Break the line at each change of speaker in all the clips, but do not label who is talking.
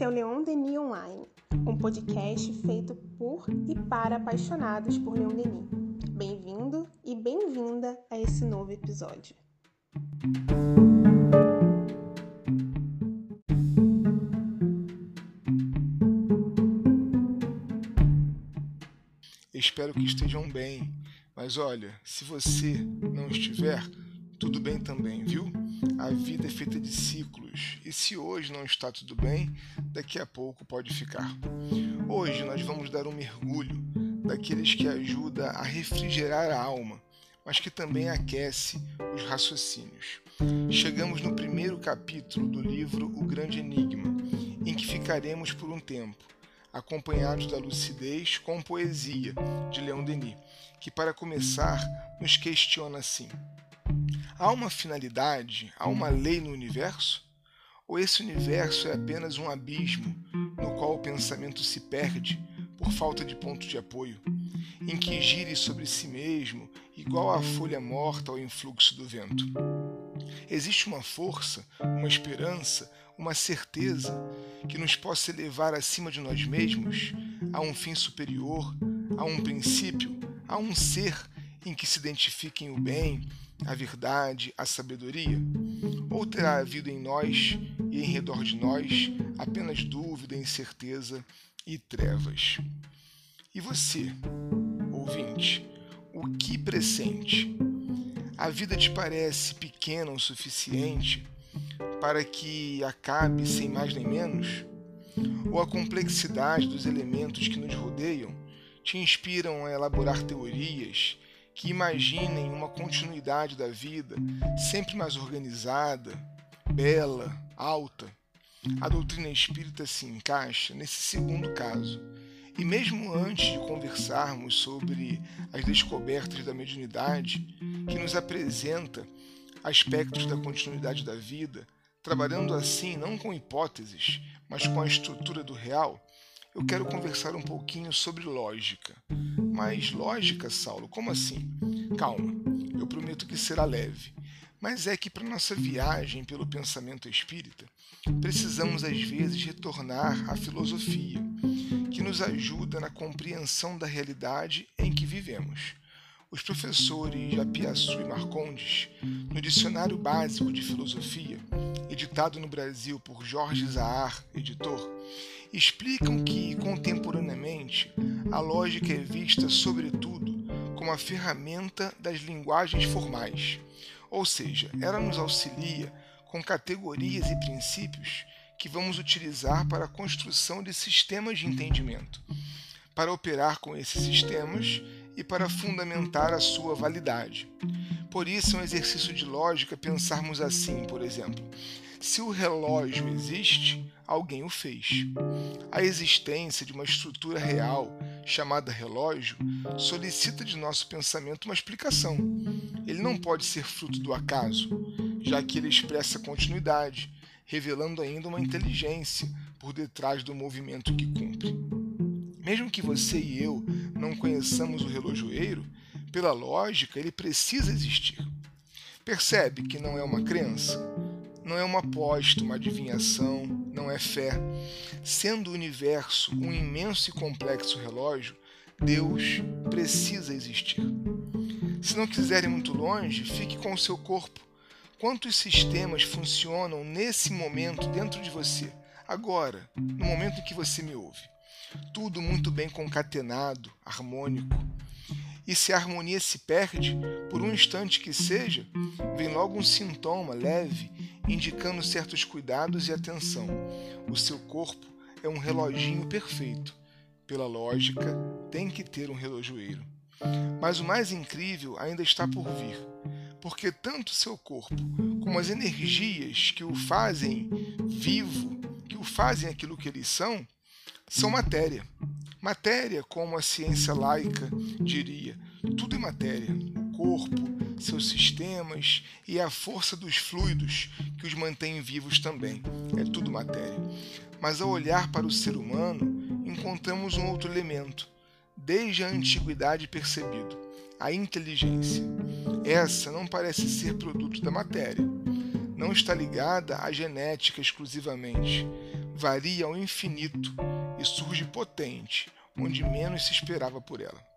Esse é o Leon Denis Online, um podcast feito por e para apaixonados por Leon Denis. Bem-vindo e bem-vinda a esse novo episódio.
Espero que estejam bem, mas olha, se você não estiver, tudo bem também, viu? A vida é feita de ciclos, e se hoje não está tudo bem, daqui a pouco pode ficar. Hoje nós vamos dar um mergulho daqueles que ajuda a refrigerar a alma, mas que também aquece os raciocínios. Chegamos no primeiro capítulo do livro O Grande Enigma, em que ficaremos por um tempo, acompanhados da lucidez com poesia de Leon Denis, que para começar nos questiona assim: Há uma finalidade, há uma lei no universo? Ou esse universo é apenas um abismo no qual o pensamento se perde por falta de ponto de apoio, em que gire sobre si mesmo, igual a folha morta ao influxo do vento? Existe uma força, uma esperança, uma certeza que nos possa levar acima de nós mesmos a um fim superior, a um princípio, a um ser em que se identifiquem o bem, a verdade, a sabedoria? Ou terá havido em nós e em redor de nós apenas dúvida, incerteza e trevas? E você, ouvinte, o que pressente? A vida te parece pequena o suficiente para que acabe sem mais nem menos? Ou a complexidade dos elementos que nos rodeiam te inspiram a elaborar teorias que imaginem uma continuidade da vida sempre mais organizada, bela, alta. A doutrina espírita se encaixa nesse segundo caso. E mesmo antes de conversarmos sobre as descobertas da mediunidade, que nos apresenta aspectos da continuidade da vida, trabalhando assim não com hipóteses, mas com a estrutura do real, eu quero conversar um pouquinho sobre lógica. Mas lógica, Saulo, como assim? Calma, eu prometo que será leve. Mas é que para nossa viagem pelo pensamento espírita, precisamos às vezes retornar à filosofia, que nos ajuda na compreensão da realidade em que vivemos. Os professores Apiaçu e Marcondes, no Dicionário Básico de Filosofia, editado no Brasil por Jorge Zahar, editor, explicam que, contemporaneamente, a lógica é vista, sobretudo, como a ferramenta das linguagens formais, ou seja, ela nos auxilia com categorias e princípios que vamos utilizar para a construção de sistemas de entendimento. Para operar com esses sistemas, e para fundamentar a sua validade. Por isso, é um exercício de lógica pensarmos assim, por exemplo: se o relógio existe, alguém o fez. A existência de uma estrutura real, chamada relógio, solicita de nosso pensamento uma explicação. Ele não pode ser fruto do acaso, já que ele expressa continuidade, revelando ainda uma inteligência por detrás do movimento que cumpre. Mesmo que você e eu não conheçamos o relojoeiro, pela lógica, ele precisa existir. Percebe que não é uma crença, não é uma aposta, uma adivinhação, não é fé. Sendo o universo um imenso e complexo relógio, Deus precisa existir. Se não quiser ir muito longe, fique com o seu corpo. Quantos sistemas funcionam nesse momento dentro de você, agora, no momento em que você me ouve? tudo muito bem concatenado, harmônico. E se a harmonia se perde, por um instante que seja, vem logo um sintoma leve, indicando certos cuidados e atenção. O seu corpo é um reloginho perfeito. Pela lógica, tem que ter um relojoeiro. Mas o mais incrível ainda está por vir, porque tanto seu corpo como as energias que o fazem vivo, que o fazem aquilo que eles são, são matéria. Matéria, como a ciência laica diria, tudo é matéria. Corpo, seus sistemas e a força dos fluidos que os mantém vivos também. É tudo matéria. Mas ao olhar para o ser humano, encontramos um outro elemento, desde a antiguidade percebido: a inteligência. Essa não parece ser produto da matéria. Não está ligada à genética exclusivamente varia ao infinito e surge potente, onde menos se esperava por ela.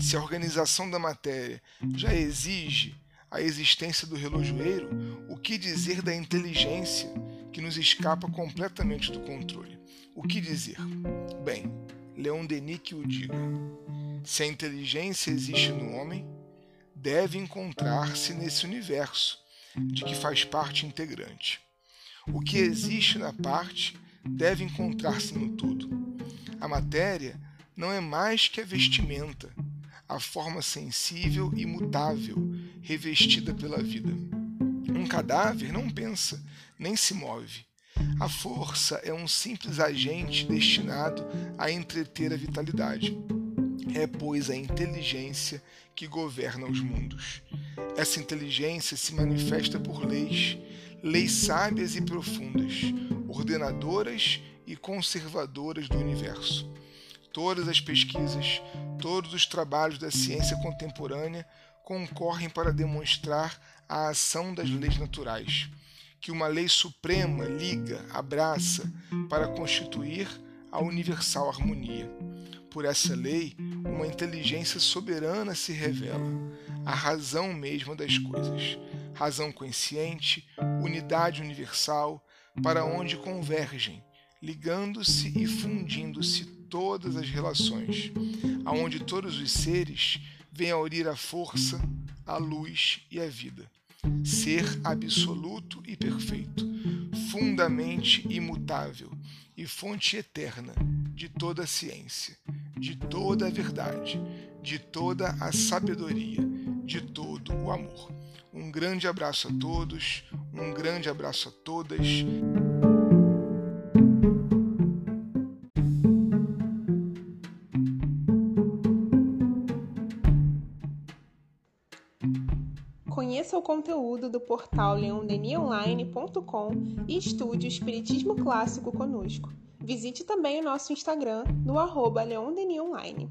Se a organização da matéria já exige a existência do relojoeiro, o que dizer da inteligência que nos escapa completamente do controle? O que dizer? Bem, Leon Denis que o diga. Se a inteligência existe no homem, deve encontrar-se nesse universo de que faz parte integrante. O que existe na parte deve encontrar-se no todo. A matéria não é mais que a vestimenta, a forma sensível e mutável revestida pela vida. Um cadáver não pensa, nem se move. A força é um simples agente destinado a entreter a vitalidade. É, pois, a inteligência que governa os mundos. Essa inteligência se manifesta por leis, leis sábias e profundas, ordenadoras e conservadoras do universo. Todas as pesquisas, todos os trabalhos da ciência contemporânea concorrem para demonstrar a ação das leis naturais, que uma lei suprema liga, abraça, para constituir a universal harmonia. Por essa lei, uma inteligência soberana se revela, a razão mesma das coisas, razão consciente, unidade universal, para onde convergem, ligando-se e fundindo-se todas as relações, aonde todos os seres vêm a unir a força, a luz e a vida. Ser absoluto e perfeito, fundamente imutável e fonte eterna de toda a ciência, de toda a verdade, de toda a sabedoria, de todo o amor. Um grande abraço a todos, um grande abraço a todas.
Conteúdo do portal leondenionline.com e estude o Espiritismo Clássico conosco. Visite também o nosso Instagram no arroba leondenionline.